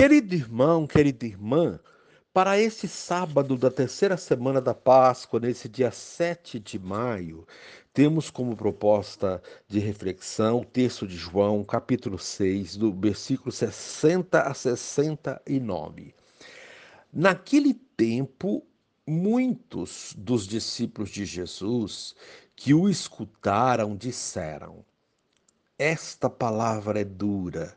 Querido irmão, querida irmã, para esse sábado da terceira semana da Páscoa, nesse dia 7 de maio, temos como proposta de reflexão o texto de João, capítulo 6, do versículo 60 a 69. Naquele tempo, muitos dos discípulos de Jesus que o escutaram disseram: Esta palavra é dura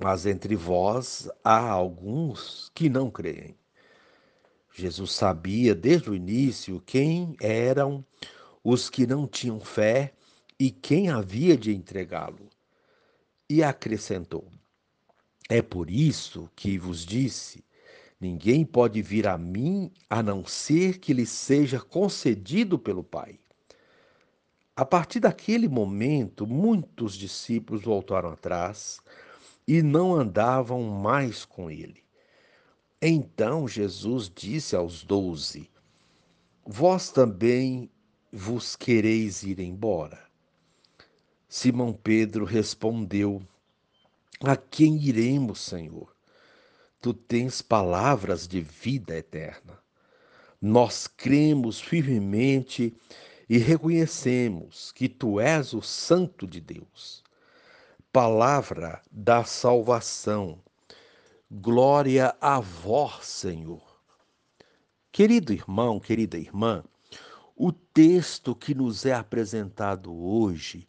mas entre vós há alguns que não creem. Jesus sabia desde o início quem eram os que não tinham fé e quem havia de entregá-lo. E acrescentou: É por isso que vos disse: ninguém pode vir a mim a não ser que lhe seja concedido pelo Pai. A partir daquele momento, muitos discípulos voltaram atrás e não andavam mais com ele. Então Jesus disse aos doze: Vós também vos quereis ir embora? Simão Pedro respondeu: A quem iremos, Senhor? Tu tens palavras de vida eterna. Nós cremos firmemente e reconhecemos que tu és o Santo de Deus palavra da salvação. Glória a vós, Senhor. Querido irmão, querida irmã, o texto que nos é apresentado hoje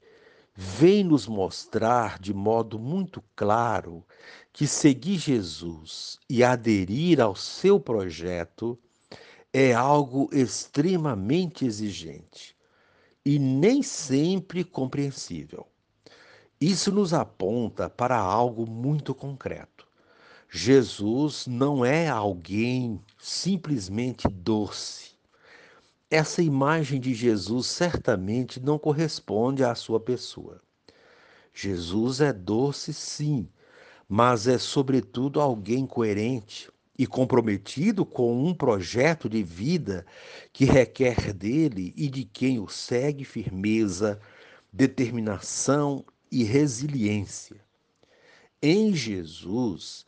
vem nos mostrar de modo muito claro que seguir Jesus e aderir ao seu projeto é algo extremamente exigente e nem sempre compreensível. Isso nos aponta para algo muito concreto. Jesus não é alguém simplesmente doce. Essa imagem de Jesus certamente não corresponde à sua pessoa. Jesus é doce, sim, mas é sobretudo alguém coerente e comprometido com um projeto de vida que requer dele e de quem o segue firmeza, determinação e resiliência. Em Jesus,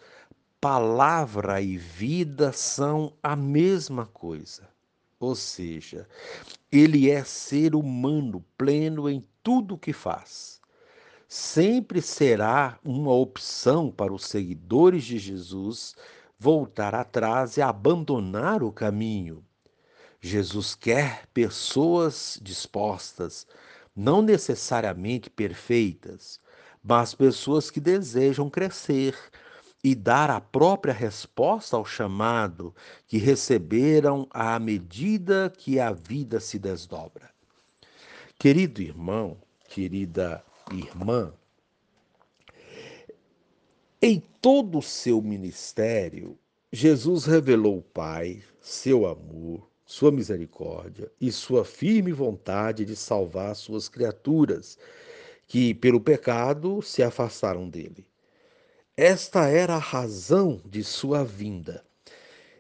palavra e vida são a mesma coisa. Ou seja, ele é ser humano pleno em tudo o que faz. Sempre será uma opção para os seguidores de Jesus voltar atrás e abandonar o caminho. Jesus quer pessoas dispostas não necessariamente perfeitas, mas pessoas que desejam crescer e dar a própria resposta ao chamado que receberam à medida que a vida se desdobra. Querido irmão, querida irmã, em todo o seu ministério, Jesus revelou o Pai, seu amor, sua misericórdia e sua firme vontade de salvar suas criaturas, que pelo pecado se afastaram dele. Esta era a razão de sua vinda.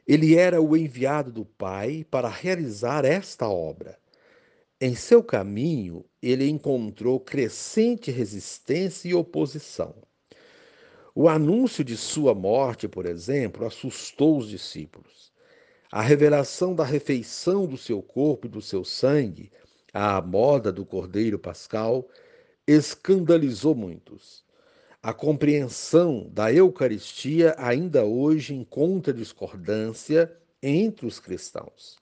Ele era o enviado do Pai para realizar esta obra. Em seu caminho, ele encontrou crescente resistência e oposição. O anúncio de sua morte, por exemplo, assustou os discípulos. A revelação da refeição do seu corpo e do seu sangue, à moda do Cordeiro Pascal, escandalizou muitos. A compreensão da Eucaristia ainda hoje encontra discordância entre os cristãos.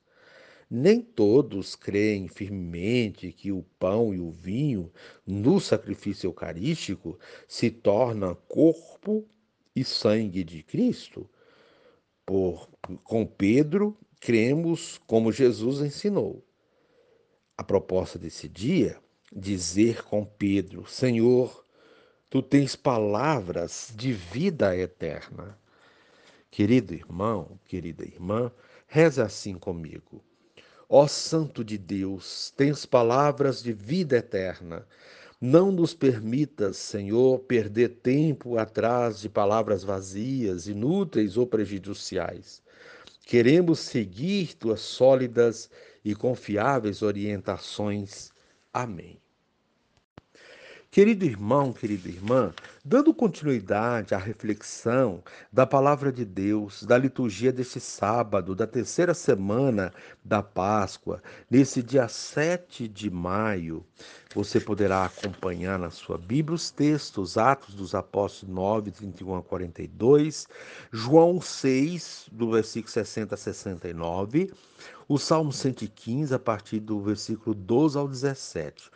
Nem todos creem firmemente que o pão e o vinho no sacrifício eucarístico se tornam corpo e sangue de Cristo, por, com Pedro, cremos como Jesus ensinou. A proposta desse dia, dizer com Pedro: Senhor, tu tens palavras de vida eterna. Querido irmão, querida irmã, reze assim comigo. Ó Santo de Deus, tens palavras de vida eterna. Não nos permitas, Senhor, perder tempo atrás de palavras vazias, inúteis ou prejudiciais. Queremos seguir tuas sólidas e confiáveis orientações. Amém. Querido irmão, querida irmã, dando continuidade à reflexão da palavra de Deus, da liturgia deste sábado, da terceira semana da Páscoa, nesse dia 7 de maio, você poderá acompanhar na sua Bíblia os textos, Atos dos Apóstolos 9, 31 a 42, João 6, do versículo 60 a 69, o Salmo 115, a partir do versículo 12 ao 17.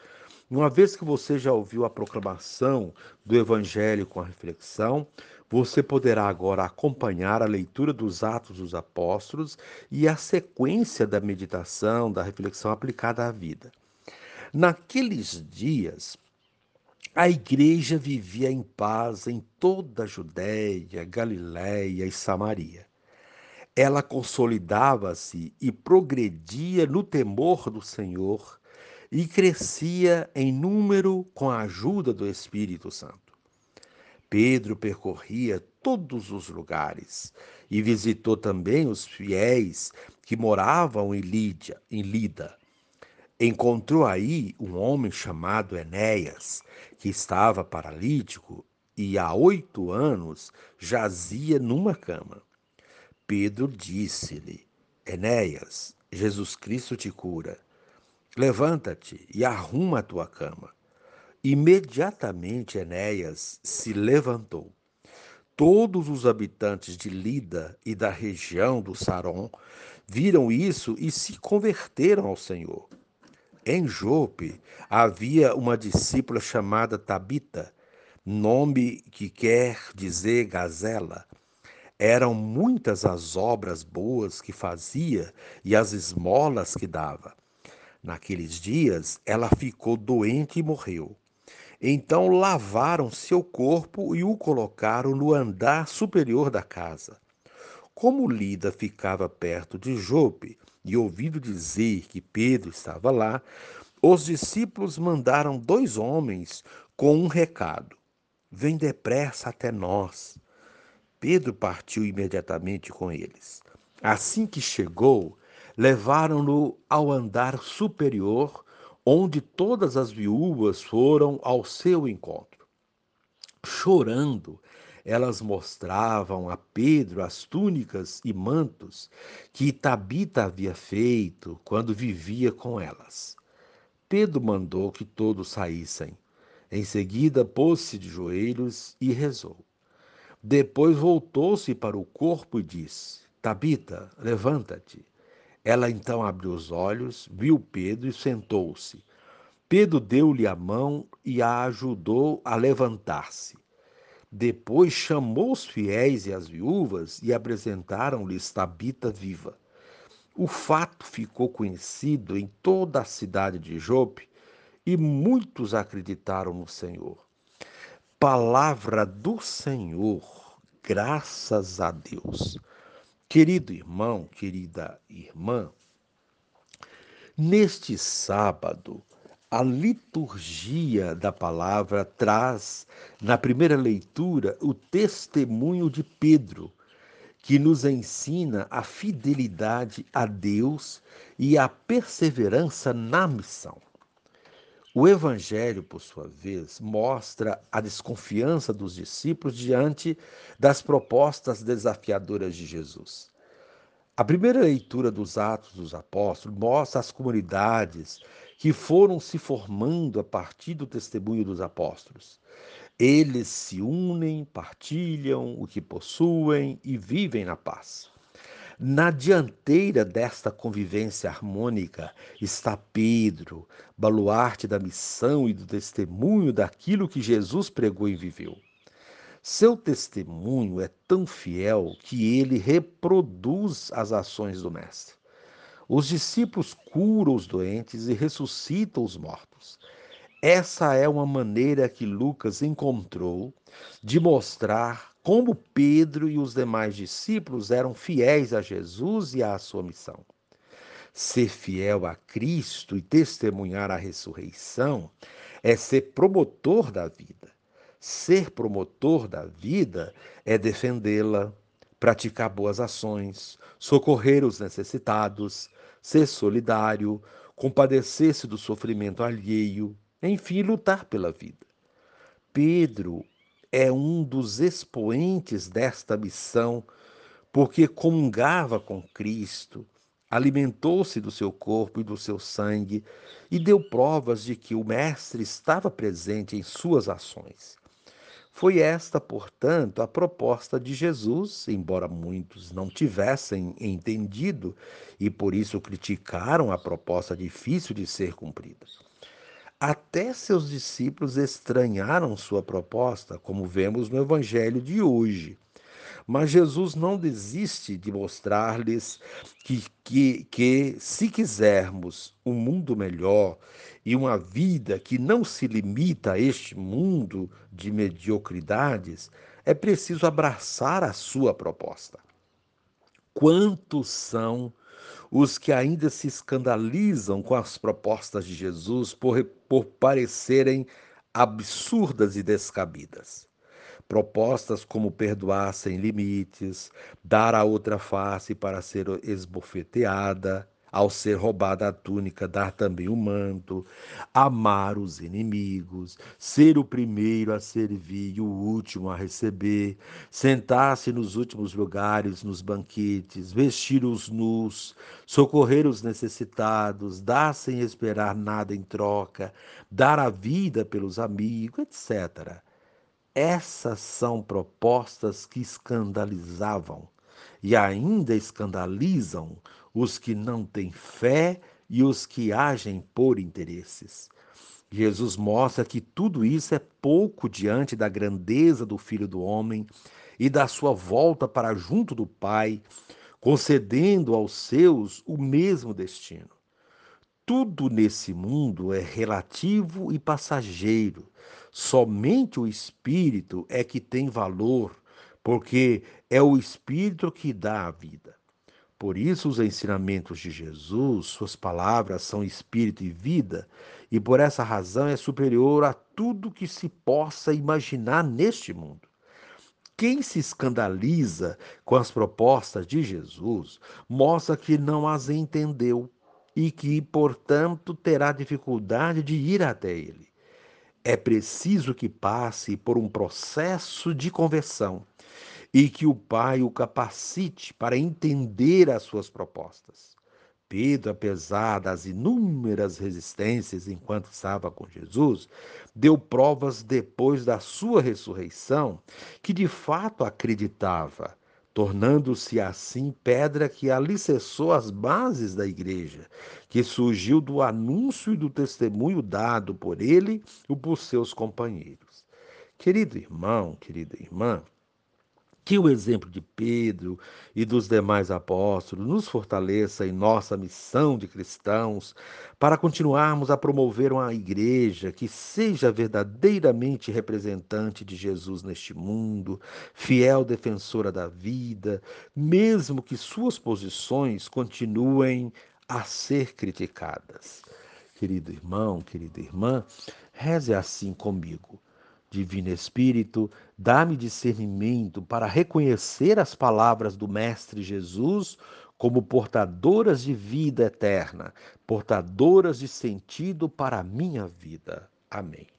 Uma vez que você já ouviu a proclamação do Evangelho com a reflexão, você poderá agora acompanhar a leitura dos Atos dos Apóstolos e a sequência da meditação, da reflexão aplicada à vida. Naqueles dias, a igreja vivia em paz em toda a Judéia, Galiléia e Samaria. Ela consolidava-se e progredia no temor do Senhor e crescia em número com a ajuda do Espírito Santo. Pedro percorria todos os lugares e visitou também os fiéis que moravam em Lídia, em Lida. Encontrou aí um homem chamado Enéas, que estava paralítico e há oito anos jazia numa cama. Pedro disse-lhe: Enéas, Jesus Cristo te cura. Levanta-te e arruma a tua cama. Imediatamente Enéas se levantou. Todos os habitantes de Lida e da região do Saron viram isso e se converteram ao Senhor. Em Jope havia uma discípula chamada Tabita, nome que quer dizer gazela. Eram muitas as obras boas que fazia e as esmolas que dava. Naqueles dias, ela ficou doente e morreu. Então lavaram seu corpo e o colocaram no andar superior da casa. Como Lida ficava perto de Jope e ouvindo dizer que Pedro estava lá, os discípulos mandaram dois homens com um recado: Vem depressa até nós. Pedro partiu imediatamente com eles. Assim que chegou, levaram-no ao andar superior, onde todas as viúvas foram ao seu encontro. Chorando, elas mostravam a Pedro as túnicas e mantos que Tabita havia feito quando vivia com elas. Pedro mandou que todos saíssem. Em seguida, pôs-se de joelhos e rezou. Depois voltou-se para o corpo e disse: Tabita, levanta-te. Ela então abriu os olhos, viu Pedro e sentou-se. Pedro deu-lhe a mão e a ajudou a levantar-se. Depois chamou os fiéis e as viúvas e apresentaram-lhes Tabita viva. O fato ficou conhecido em toda a cidade de Jope e muitos acreditaram no Senhor. Palavra do Senhor, graças a Deus. Querido irmão, querida irmã, neste sábado, a liturgia da palavra traz, na primeira leitura, o testemunho de Pedro, que nos ensina a fidelidade a Deus e a perseverança na missão. O Evangelho, por sua vez, mostra a desconfiança dos discípulos diante das propostas desafiadoras de Jesus. A primeira leitura dos Atos dos Apóstolos mostra as comunidades que foram se formando a partir do testemunho dos apóstolos. Eles se unem, partilham o que possuem e vivem na paz. Na dianteira desta convivência harmônica está Pedro, baluarte da missão e do testemunho daquilo que Jesus pregou e viveu. Seu testemunho é tão fiel que ele reproduz as ações do Mestre. Os discípulos curam os doentes e ressuscitam os mortos. Essa é uma maneira que Lucas encontrou de mostrar como Pedro e os demais discípulos eram fiéis a Jesus e à sua missão. Ser fiel a Cristo e testemunhar a ressurreição é ser promotor da vida. Ser promotor da vida é defendê-la, praticar boas ações, socorrer os necessitados, ser solidário, compadecer-se do sofrimento alheio, enfim, lutar pela vida. Pedro é um dos expoentes desta missão, porque comungava com Cristo, alimentou-se do seu corpo e do seu sangue e deu provas de que o Mestre estava presente em suas ações. Foi esta, portanto, a proposta de Jesus, embora muitos não tivessem entendido e por isso criticaram a proposta difícil de ser cumprida. Até seus discípulos estranharam sua proposta, como vemos no Evangelho de hoje. Mas Jesus não desiste de mostrar-lhes que, que, que, se quisermos um mundo melhor e uma vida que não se limita a este mundo de mediocridades, é preciso abraçar a sua proposta. Quantos são os que ainda se escandalizam com as propostas de Jesus por, por parecerem absurdas e descabidas? Propostas como perdoar sem limites, dar a outra face para ser esbofeteada, ao ser roubada a túnica, dar também o manto, amar os inimigos, ser o primeiro a servir e o último a receber, sentar-se nos últimos lugares, nos banquetes, vestir os nus, socorrer os necessitados, dar sem esperar nada em troca, dar a vida pelos amigos, etc. Essas são propostas que escandalizavam e ainda escandalizam os que não têm fé e os que agem por interesses. Jesus mostra que tudo isso é pouco diante da grandeza do Filho do Homem e da sua volta para junto do Pai, concedendo aos seus o mesmo destino. Tudo nesse mundo é relativo e passageiro, Somente o espírito é que tem valor, porque é o espírito que dá a vida. Por isso, os ensinamentos de Jesus, suas palavras são espírito e vida, e por essa razão é superior a tudo que se possa imaginar neste mundo. Quem se escandaliza com as propostas de Jesus mostra que não as entendeu e que, portanto, terá dificuldade de ir até ele é preciso que passe por um processo de conversão e que o Pai o capacite para entender as suas propostas. Pedro, apesar das inúmeras resistências enquanto estava com Jesus, deu provas depois da sua ressurreição que de fato acreditava tornando-se assim pedra que alicerçou as bases da igreja, que surgiu do anúncio e do testemunho dado por ele e por seus companheiros. Querido irmão, querida irmã, que o exemplo de Pedro e dos demais apóstolos nos fortaleça em nossa missão de cristãos para continuarmos a promover uma igreja que seja verdadeiramente representante de Jesus neste mundo, fiel defensora da vida, mesmo que suas posições continuem a ser criticadas. Querido irmão, querida irmã, reze assim comigo. Divino Espírito, dá-me discernimento para reconhecer as palavras do Mestre Jesus como portadoras de vida eterna, portadoras de sentido para a minha vida. Amém.